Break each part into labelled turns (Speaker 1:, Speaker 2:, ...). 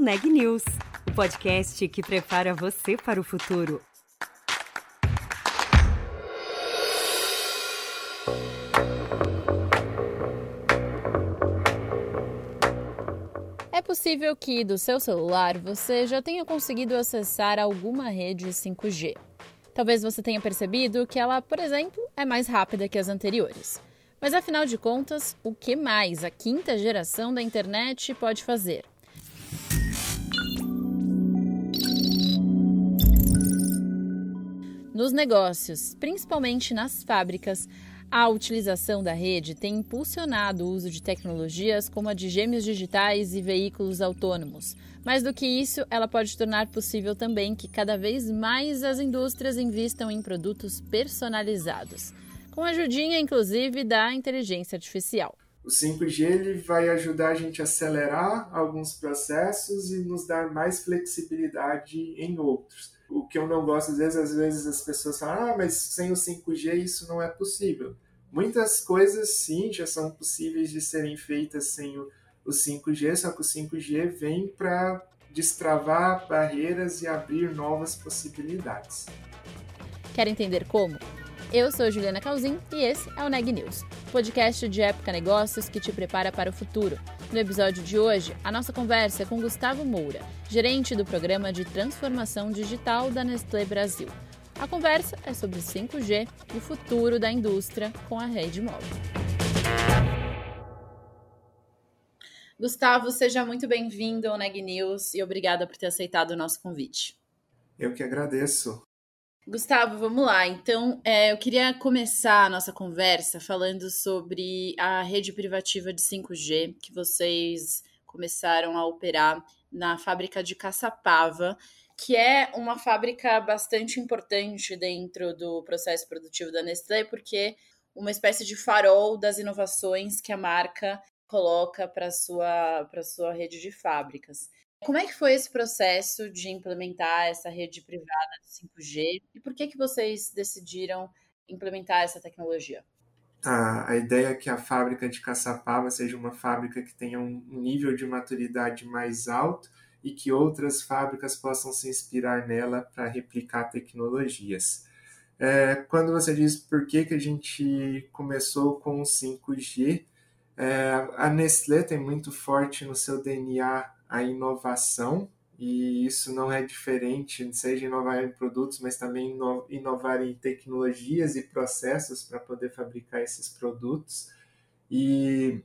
Speaker 1: Neg News, o podcast que prepara você para o futuro.
Speaker 2: É possível que do seu celular você já tenha conseguido acessar alguma rede 5G. Talvez você tenha percebido que ela, por exemplo, é mais rápida que as anteriores. Mas afinal de contas, o que mais a quinta geração da internet pode fazer? Nos negócios, principalmente nas fábricas, a utilização da rede tem impulsionado o uso de tecnologias como a de gêmeos digitais e veículos autônomos. Mais do que isso, ela pode tornar possível também que cada vez mais as indústrias investam em produtos personalizados com a ajudinha, inclusive, da inteligência artificial.
Speaker 3: O 5G ele vai ajudar a gente a acelerar alguns processos e nos dar mais flexibilidade em outros. O que eu não gosto, às vezes, às vezes as pessoas falam, ah, mas sem o 5G isso não é possível. Muitas coisas, sim, já são possíveis de serem feitas sem o, o 5G, só que o 5G vem para destravar barreiras e abrir novas possibilidades.
Speaker 2: Quer entender como? Eu sou Juliana Calzin e esse é o Neg News, podcast de época negócios que te prepara para o futuro. No episódio de hoje, a nossa conversa é com Gustavo Moura, gerente do programa de transformação digital da Nestlé Brasil. A conversa é sobre 5G e o futuro da indústria com a rede móvel. Gustavo, seja muito bem-vindo ao Neg News e obrigada por ter aceitado o nosso convite.
Speaker 3: Eu que agradeço.
Speaker 2: Gustavo, vamos lá. Então, é, eu queria começar a nossa conversa falando sobre a rede privativa de 5G que vocês começaram a operar na fábrica de Caçapava, que é uma fábrica bastante importante dentro do processo produtivo da Nestlé, porque uma espécie de farol das inovações que a marca coloca para sua para sua rede de fábricas. Como é que foi esse processo de implementar essa rede privada de 5G e por que, que vocês decidiram implementar essa tecnologia?
Speaker 3: A, a ideia é que a fábrica de Caçapava seja uma fábrica que tenha um nível de maturidade mais alto e que outras fábricas possam se inspirar nela para replicar tecnologias. É, quando você diz por que, que a gente começou com o 5G, é, a Nestlé tem muito forte no seu DNA a inovação, e isso não é diferente, seja inovar em produtos, mas também inovar em tecnologias e processos para poder fabricar esses produtos. E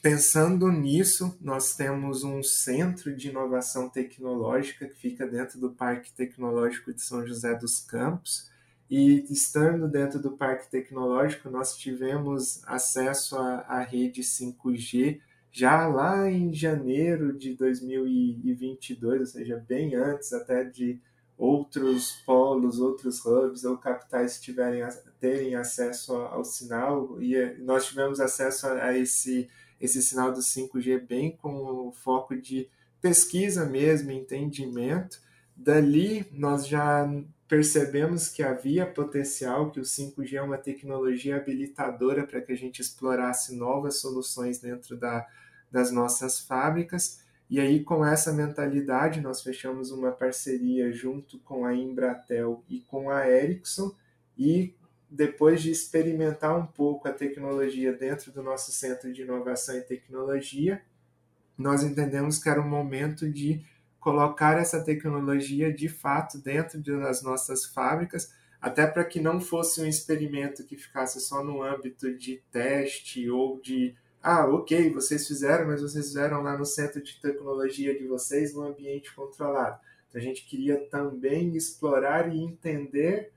Speaker 3: pensando nisso, nós temos um centro de inovação tecnológica que fica dentro do Parque Tecnológico de São José dos Campos. E estando dentro do Parque Tecnológico, nós tivemos acesso à, à rede 5G já lá em janeiro de 2022, ou seja, bem antes até de outros polos, outros hubs ou capitais tiverem, terem acesso ao sinal, e eh, nós tivemos acesso a esse, esse sinal do 5G bem com o foco de pesquisa mesmo, entendimento. Dali, nós já percebemos que havia potencial, que o 5G é uma tecnologia habilitadora para que a gente explorasse novas soluções dentro da, das nossas fábricas. E aí, com essa mentalidade, nós fechamos uma parceria junto com a Embratel e com a Ericsson. E depois de experimentar um pouco a tecnologia dentro do nosso centro de inovação e tecnologia, nós entendemos que era o momento de colocar essa tecnologia de fato dentro das nossas fábricas, até para que não fosse um experimento que ficasse só no âmbito de teste ou de ah, ok, vocês fizeram, mas vocês fizeram lá no centro de tecnologia de vocês, no ambiente controlado. Então, a gente queria também explorar e entender,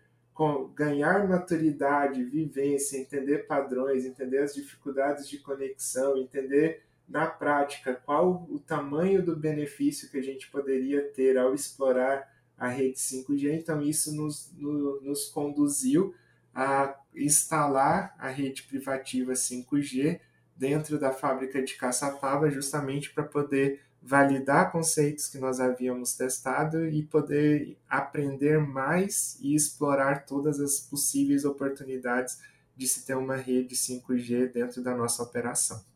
Speaker 3: ganhar maturidade, vivência, entender padrões, entender as dificuldades de conexão, entender na prática qual o tamanho do benefício que a gente poderia ter ao explorar a rede 5G. Então, isso nos, no, nos conduziu a instalar a rede privativa 5G dentro da fábrica de Caçapava, justamente para poder validar conceitos que nós havíamos testado e poder aprender mais e explorar todas as possíveis oportunidades de se ter uma rede 5G dentro da nossa operação.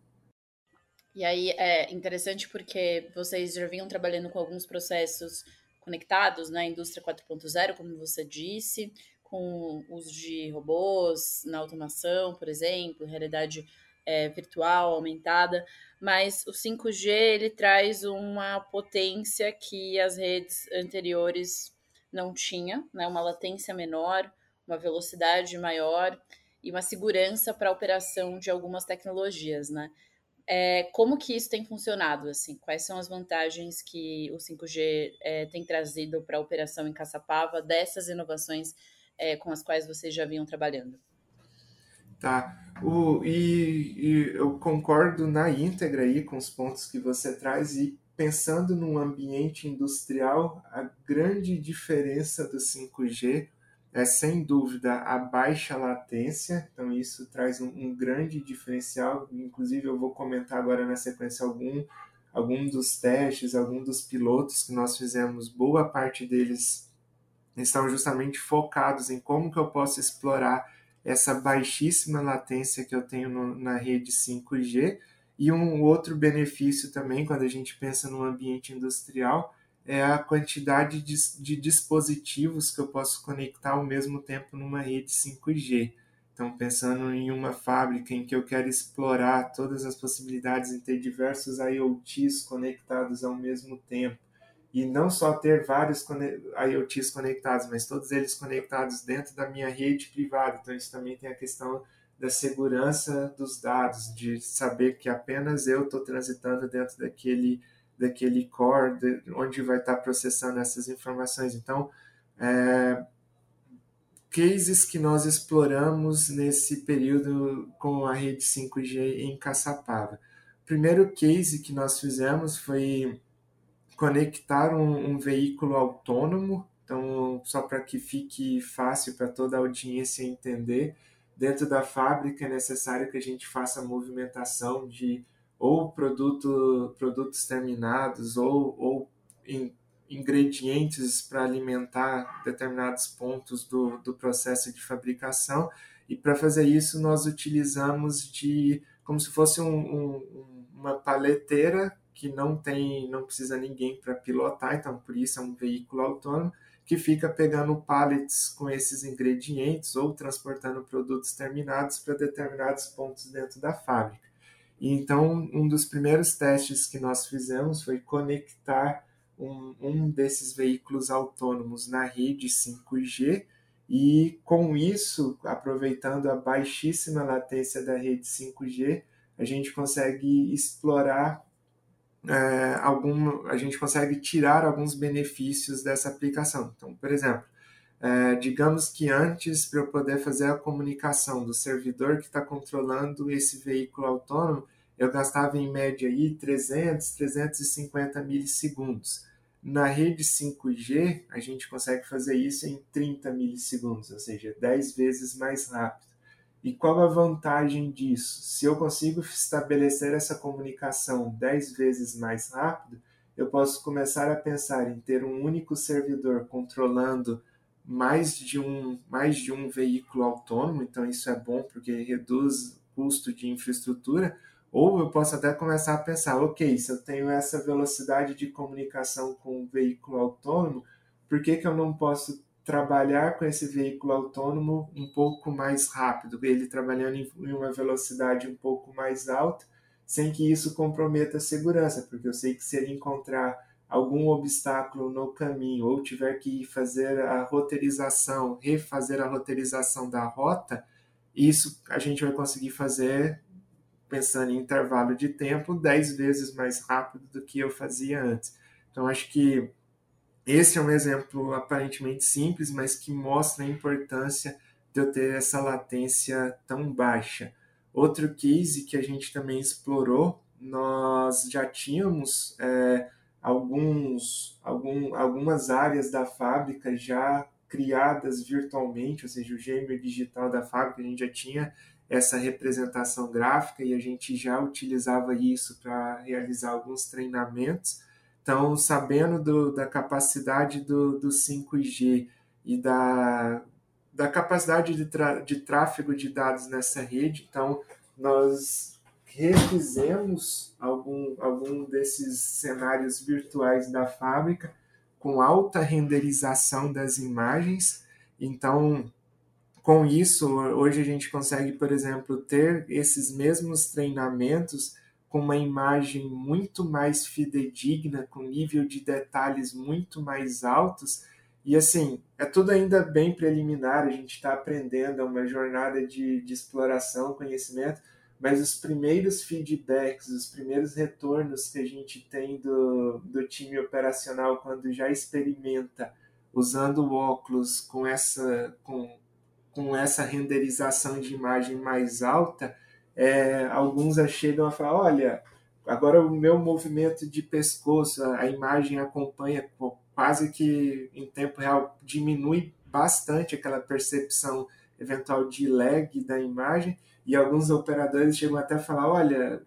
Speaker 2: E aí é interessante porque vocês já vinham trabalhando com alguns processos conectados na indústria 4.0, como você disse, com uso de robôs na automação, por exemplo, realidade é, virtual aumentada, mas o 5G ele traz uma potência que as redes anteriores não tinha, né? uma latência menor, uma velocidade maior e uma segurança para a operação de algumas tecnologias, né? É, como que isso tem funcionado? Assim, quais são as vantagens que o 5G é, tem trazido para a operação em Caçapava dessas inovações é, com as quais vocês já vinham trabalhando?
Speaker 3: Tá. O, e, e, eu concordo na íntegra aí com os pontos que você traz e pensando num ambiente industrial, a grande diferença do 5G é sem dúvida a baixa latência, então isso traz um, um grande diferencial. Inclusive, eu vou comentar agora na sequência algum, algum dos testes, algum dos pilotos que nós fizemos, boa parte deles estão justamente focados em como que eu posso explorar essa baixíssima latência que eu tenho no, na rede 5G. E um outro benefício também, quando a gente pensa no ambiente industrial, é a quantidade de, de, dispositivos que eu posso conectar ao mesmo tempo numa rede 5G. Então, pensando em uma fábrica em que eu quero explorar todas as possibilidades em ter diversos IoTs conectados ao mesmo tempo, e não só ter vários IoTs conectados, mas todos eles conectados dentro da minha rede privada. Então, isso também tem a questão da segurança dos dados, de saber que apenas eu estou transitando dentro daquele daquele core de, onde vai estar processando essas informações. Então, é, cases que nós exploramos nesse período com a rede 5G em Caçapava. O primeiro case que nós fizemos foi conectar um, um veículo autônomo, então, só para que fique fácil para toda a audiência entender, dentro da fábrica é necessário que a gente faça movimentação de ou produto, produtos terminados ou, ou in, ingredientes para alimentar determinados pontos do, do processo de fabricação. E para fazer isso, nós utilizamos de como se fosse um, um, uma paleteira que não tem, não precisa ninguém para pilotar, então por isso é um veículo autônomo que fica pegando pallets com esses ingredientes ou transportando produtos terminados para determinados pontos dentro da fábrica. Então, um dos primeiros testes que nós fizemos foi conectar um, um desses veículos autônomos na rede 5G e com isso, aproveitando a baixíssima latência da rede 5G, a gente consegue explorar é, algum, a gente consegue tirar alguns benefícios dessa aplicação. Então, por exemplo, é, digamos que antes, para eu poder fazer a comunicação do servidor que está controlando esse veículo autônomo, eu gastava em média aí 300, 350 milissegundos. Na rede 5G, a gente consegue fazer isso em 30 milissegundos, ou seja, 10 vezes mais rápido. E qual a vantagem disso? Se eu consigo estabelecer essa comunicação 10 vezes mais rápido, eu posso começar a pensar em ter um único servidor controlando mais de um, mais de um veículo autônomo, então isso é bom porque reduz o custo de infraestrutura, ou eu posso até começar a pensar, ok, se eu tenho essa velocidade de comunicação com um veículo autônomo, por que, que eu não posso trabalhar com esse veículo autônomo um pouco mais rápido, ele trabalhando em uma velocidade um pouco mais alta, sem que isso comprometa a segurança, porque eu sei que se ele encontrar algum obstáculo no caminho ou tiver que fazer a roteirização, refazer a roteirização da rota, isso a gente vai conseguir fazer pensando em intervalo de tempo 10 vezes mais rápido do que eu fazia antes. Então acho que esse é um exemplo aparentemente simples, mas que mostra a importância de eu ter essa latência tão baixa. Outro case que a gente também explorou, nós já tínhamos é, alguns, algum, algumas áreas da fábrica já criadas virtualmente, ou seja, o gêmeo digital da fábrica, a gente já tinha essa representação gráfica e a gente já utilizava isso para realizar alguns treinamentos. Então, sabendo do, da capacidade do, do 5G e da, da capacidade de, de tráfego de dados nessa rede, então nós refizemos algum, algum desses cenários virtuais da fábrica com alta renderização das imagens. Então, com isso, hoje a gente consegue, por exemplo, ter esses mesmos treinamentos com uma imagem muito mais fidedigna, com nível de detalhes muito mais altos. E assim, é tudo ainda bem preliminar, a gente está aprendendo, é uma jornada de, de exploração, conhecimento, mas os primeiros feedbacks, os primeiros retornos que a gente tem do, do time operacional quando já experimenta usando o óculos com essa, com, com essa renderização de imagem mais alta, é, alguns chegam a falar: olha, agora o meu movimento de pescoço, a imagem acompanha quase que em tempo real, diminui bastante aquela percepção eventual de lag da imagem. E alguns operadores chegam até a falar: olha,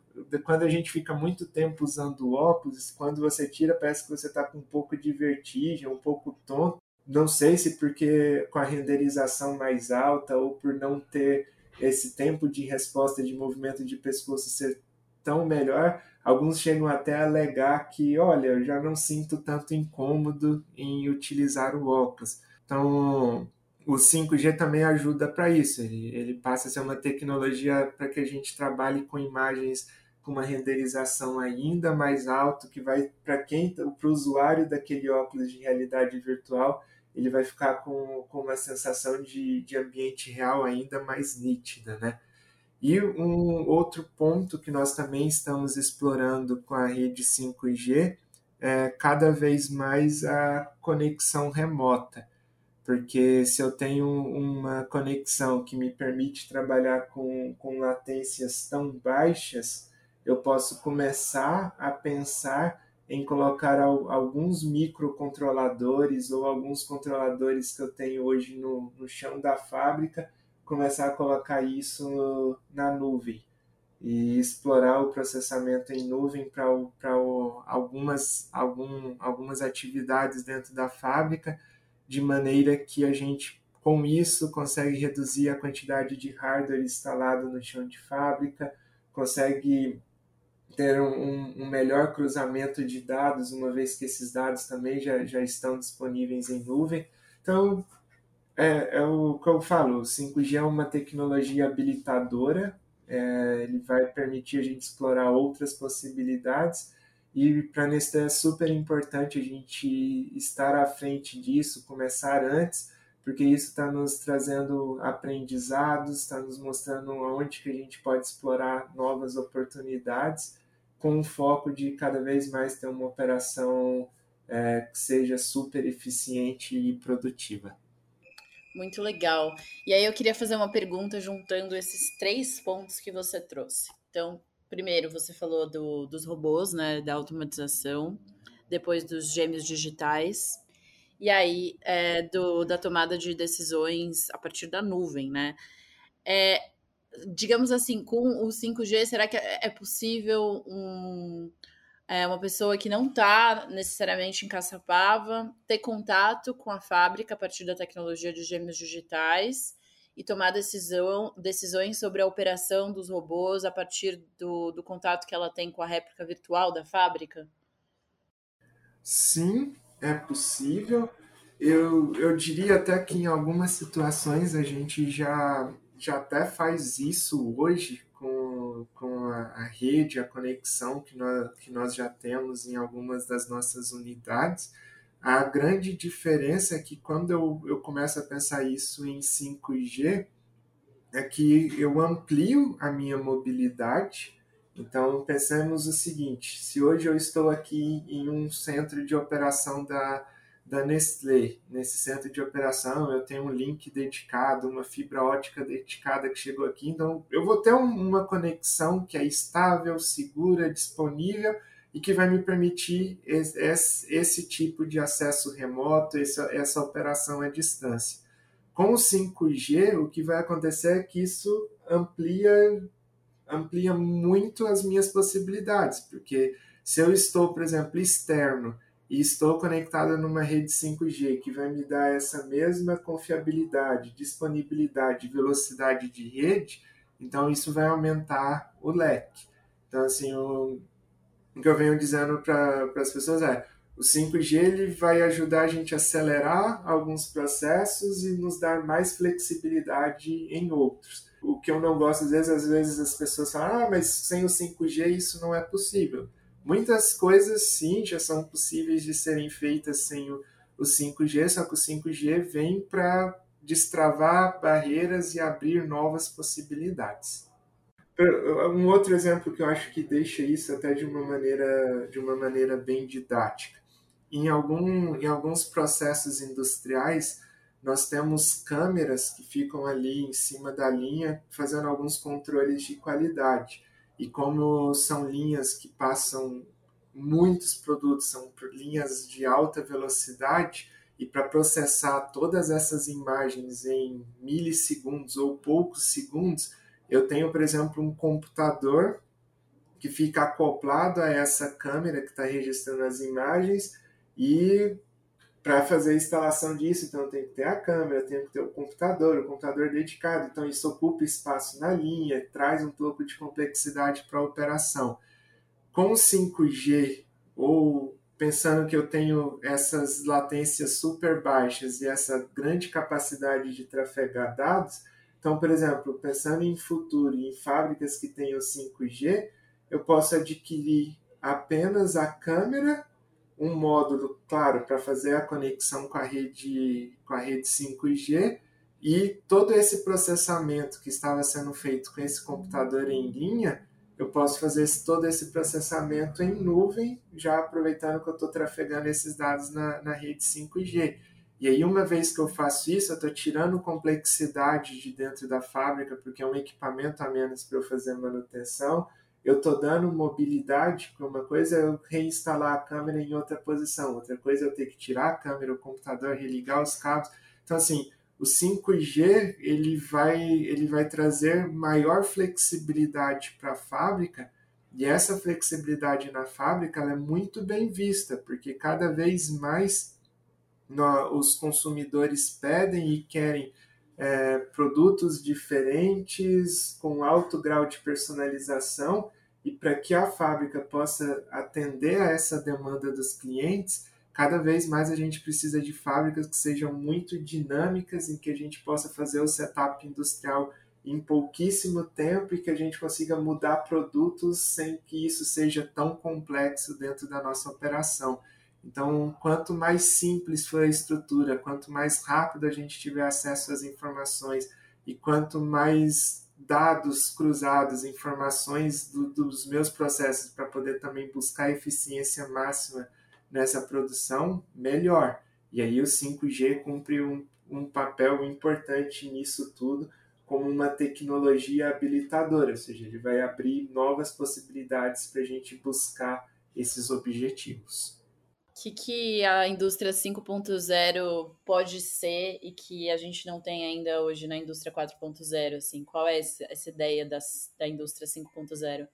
Speaker 3: quando a gente fica muito tempo usando óculos, quando você tira, parece que você está com um pouco de vertigem, um pouco tonto. Não sei se porque com a renderização mais alta ou por não ter esse tempo de resposta de movimento de pescoço ser tão melhor, alguns chegam até a alegar que, olha, eu já não sinto tanto incômodo em utilizar o óculos. Então, o 5G também ajuda para isso. Ele, ele passa a ser uma tecnologia para que a gente trabalhe com imagens com uma renderização ainda mais alta, que vai para quem, para o usuário daquele óculos de realidade virtual, ele vai ficar com, com uma sensação de, de ambiente real ainda mais nítida, né? E um outro ponto que nós também estamos explorando com a rede 5G é cada vez mais a conexão remota, porque se eu tenho uma conexão que me permite trabalhar com, com latências tão baixas, eu posso começar a pensar em colocar alguns microcontroladores ou alguns controladores que eu tenho hoje no, no chão da fábrica, começar a colocar isso na nuvem e explorar o processamento em nuvem para algumas, algum, algumas atividades dentro da fábrica, de maneira que a gente, com isso, consegue reduzir a quantidade de hardware instalado no chão de fábrica, consegue ter um, um, melhor cruzamento de dados, uma vez que esses dados também já, já estão disponíveis em nuvem. Então, é, é o que eu falo, o 5G é uma tecnologia habilitadora, é, ele vai permitir a gente explorar outras possibilidades, e para Nestlé é super importante a gente estar à frente disso, começar antes, porque isso está nos trazendo aprendizados, está nos mostrando onde que a gente pode explorar novas oportunidades com o foco de cada vez mais ter uma operação é, que seja super eficiente e produtiva.
Speaker 2: Muito legal. E aí eu queria fazer uma pergunta juntando esses três pontos que você trouxe. Então, primeiro você falou do, dos robôs, né, da automatização, depois dos gêmeos digitais, e aí é, do, da tomada de decisões a partir da nuvem, né? É, digamos assim, com o 5G, será que é, é possível um, é, uma pessoa que não está necessariamente em Caçapava ter contato com a fábrica a partir da tecnologia de gêmeos digitais e tomar decisão, decisões sobre a operação dos robôs a partir do, do contato que ela tem com a réplica virtual da fábrica?
Speaker 3: Sim, é possível. Eu, eu diria até que em algumas situações a gente já já até faz isso hoje com, com a, a, rede, a conexão que nós, que nós já temos em algumas das nossas unidades. A grande diferença é que quando eu, eu começo a pensar isso em 5G, é que eu amplio a minha mobilidade. Então, pensemos o seguinte: se hoje eu estou aqui em um centro de operação da, da Nestlé. Nesse centro de operação, eu tenho um link dedicado, uma fibra ótica dedicada que chegou aqui. Então, eu vou ter uma conexão que é estável, segura, disponível e que vai me permitir esse, esse tipo de acesso remoto, essa, essa operação à distância. Com o 5G, o que vai acontecer é que isso amplia, amplia muito as minhas possibilidades, porque se eu estou, por exemplo, externo e estou conectado numa rede 5G que vai me dar essa mesma confiabilidade, disponibilidade, velocidade de rede, então isso vai aumentar o leque. Então, assim, o, o que eu venho dizendo para as pessoas é o 5G ele vai ajudar a gente a acelerar alguns processos e nos dar mais flexibilidade em outros. O que eu não gosto, às vezes, às vezes as pessoas falam, ah, mas sem o 5G isso não é possível. Muitas coisas, sim, já são possíveis de serem feitas sem o, o 5G, só que o 5G vem para destravar barreiras e abrir novas possibilidades. Um outro exemplo que eu acho que deixa isso até de uma maneira, de uma maneira bem didática em, algum, em alguns processos industriais, nós temos câmeras que ficam ali em cima da linha fazendo alguns controles de qualidade. E como são linhas que passam muitos produtos, são linhas de alta velocidade, e para processar todas essas imagens em milissegundos ou poucos segundos, eu tenho, por exemplo, um computador que fica acoplado a essa câmera que está registrando as imagens e para fazer a instalação disso, então tem que ter a câmera, tem que ter o computador, o computador dedicado, então isso ocupa espaço na linha, traz um pouco de complexidade para a operação. Com 5G, ou pensando que eu tenho essas latências super baixas e essa grande capacidade de trafegar dados, então, por exemplo, pensando em futuro, em fábricas que tenham 5G, eu posso adquirir apenas a câmera um módulo, claro, para fazer a conexão com a rede, com a rede 5G e todo esse processamento que estava sendo feito com esse computador em linha, eu posso fazer esse, todo esse processamento em nuvem, já aproveitando que eu estou trafegando esses dados na, na rede 5G. E aí, uma vez que eu faço isso, eu estou tirando complexidade de dentro da fábrica, porque é um equipamento a menos para eu fazer manutenção, eu estou dando mobilidade, porque uma coisa é eu reinstalar a câmera em outra posição, outra coisa é eu ter que tirar a câmera, o computador, religar os cabos. Então, assim, o 5G ele vai, ele vai trazer maior flexibilidade para a fábrica, e essa flexibilidade na fábrica é muito bem vista, porque cada vez mais no, os consumidores pedem e querem é, produtos diferentes, com alto grau de personalização, e para que a fábrica possa atender a essa demanda dos clientes, cada vez mais a gente precisa de fábricas que sejam muito dinâmicas, em que a gente possa fazer o setup industrial em pouquíssimo tempo e que a gente consiga mudar produtos sem que isso seja tão complexo dentro da nossa operação. Então, quanto mais simples for a estrutura, quanto mais rápido a gente tiver acesso às informações e quanto mais dados cruzados, informações do, dos meus processos para poder também buscar eficiência máxima nessa produção, melhor. E aí o 5G cumpre um, um papel importante nisso tudo como uma tecnologia habilitadora, ou seja, ele vai abrir novas possibilidades para a gente buscar esses objetivos
Speaker 2: que, que a indústria 5.0 pode ser e que a gente não tem ainda hoje na indústria 4.0? Assim, qual é essa, essa ideia das, da indústria 5.0?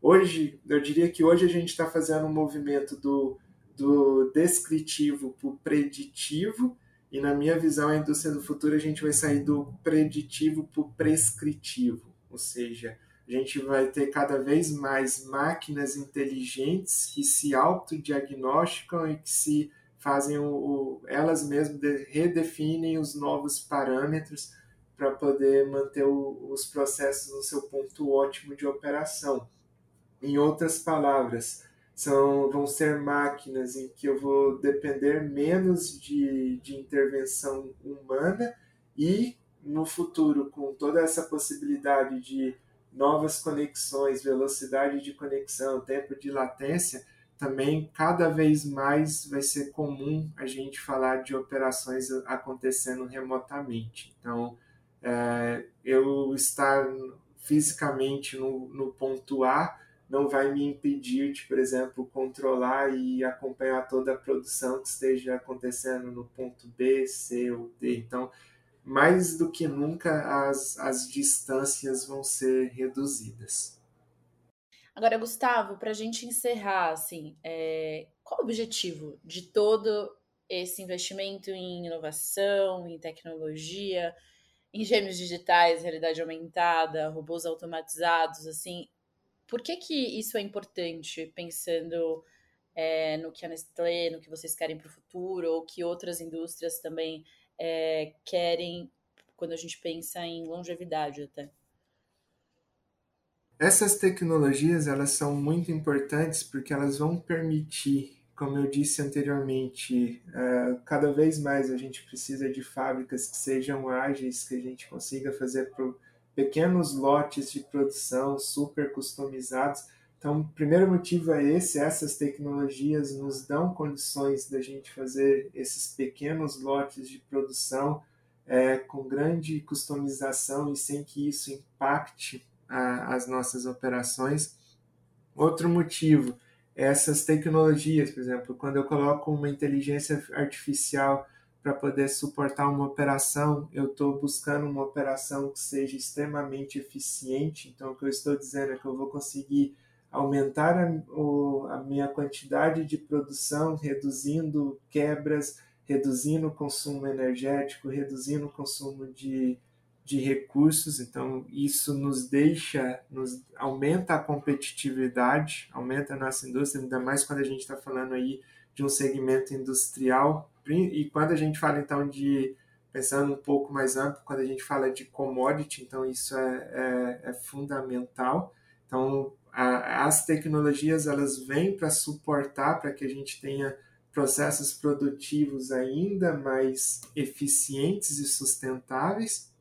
Speaker 3: Hoje, eu diria que hoje a gente está fazendo um movimento do, do descritivo para o preditivo, e na minha visão, a indústria do futuro, a gente vai sair do preditivo para o prescritivo, ou seja, a gente vai ter cada vez mais máquinas inteligentes que se autodiagnosticam e que se fazem o, o elas mesmas redefinem os novos parâmetros para poder manter o, os processos no seu ponto ótimo de operação. Em outras palavras, são, vão ser máquinas em que eu vou depender menos de, de intervenção humana e no futuro, com toda essa possibilidade de novas conexões, velocidade de conexão, tempo de latência, também cada vez mais vai ser comum a gente falar de operações acontecendo remotamente. Então, é, eu estar fisicamente no, no ponto A não vai me impedir de, por exemplo, controlar e acompanhar toda a produção que esteja acontecendo no ponto B, C ou D. Então, mais do que nunca as, as distâncias vão ser reduzidas.
Speaker 2: Agora, Gustavo, para a gente encerrar, assim, é, qual o objetivo de todo esse investimento em inovação, em tecnologia, em gêmeos digitais, realidade aumentada, robôs automatizados, assim, Por que, que isso é importante, pensando é, no que a Nestlé, no que vocês querem para o futuro, ou que outras indústrias também é, querem quando a gente pensa em longevidade até?
Speaker 3: Essas tecnologias elas são muito importantes porque elas vão permitir, como eu disse anteriormente, uh, cada vez mais a gente precisa de fábricas que sejam ágeis, que a gente consiga fazer pequenos lotes de produção super customizados. Então, o primeiro motivo é esse: essas tecnologias nos dão condições da gente fazer esses pequenos lotes de produção é, com grande customização e sem que isso impacte a, as nossas operações. Outro motivo, essas tecnologias, por exemplo, quando eu coloco uma inteligência artificial para poder suportar uma operação, eu estou buscando uma operação que seja extremamente eficiente. Então, o que eu estou dizendo é que eu vou conseguir aumentar a, o, a minha quantidade de produção, reduzindo quebras, reduzindo o consumo energético, reduzindo o consumo de de recursos, então isso nos deixa, nos aumenta a competitividade, aumenta a nossa indústria, ainda mais quando a gente está falando aí de um segmento industrial, e quando a gente fala então de, pensando um pouco mais amplo, quando a gente fala de commodity, então isso é, é, é fundamental, então a, as tecnologias elas vêm para suportar, para que a gente tenha processos produtivos ainda mais eficientes e sustentáveis,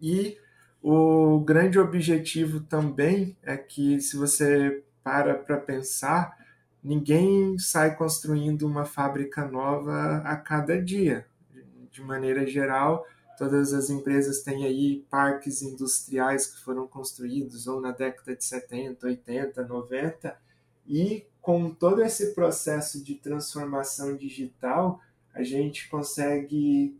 Speaker 3: e o grande objetivo também é que, se você para para pensar, ninguém sai construindo uma fábrica nova a cada dia. De maneira geral, todas as empresas têm aí parques industriais que foram construídos ou na década de 70, 80, 90, e com todo esse processo de transformação digital, a gente consegue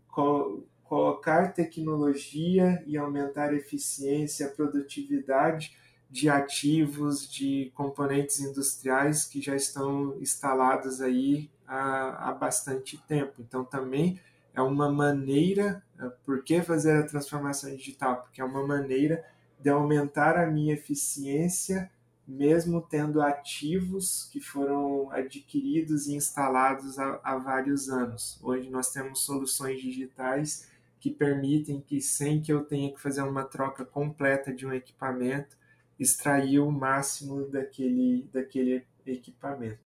Speaker 3: colocar tecnologia e aumentar a eficiência, a produtividade de ativos, de componentes industriais que já estão instalados aí há, há bastante tempo. Então, também é uma maneira, é, por que fazer a transformação digital? Porque é uma maneira de aumentar a minha eficiência, mesmo tendo ativos que foram adquiridos e instalados há, há vários anos. Hoje nós temos soluções digitais que permitem que, sem que eu tenha que fazer uma troca completa de um equipamento, extrair o máximo daquele, daquele equipamento.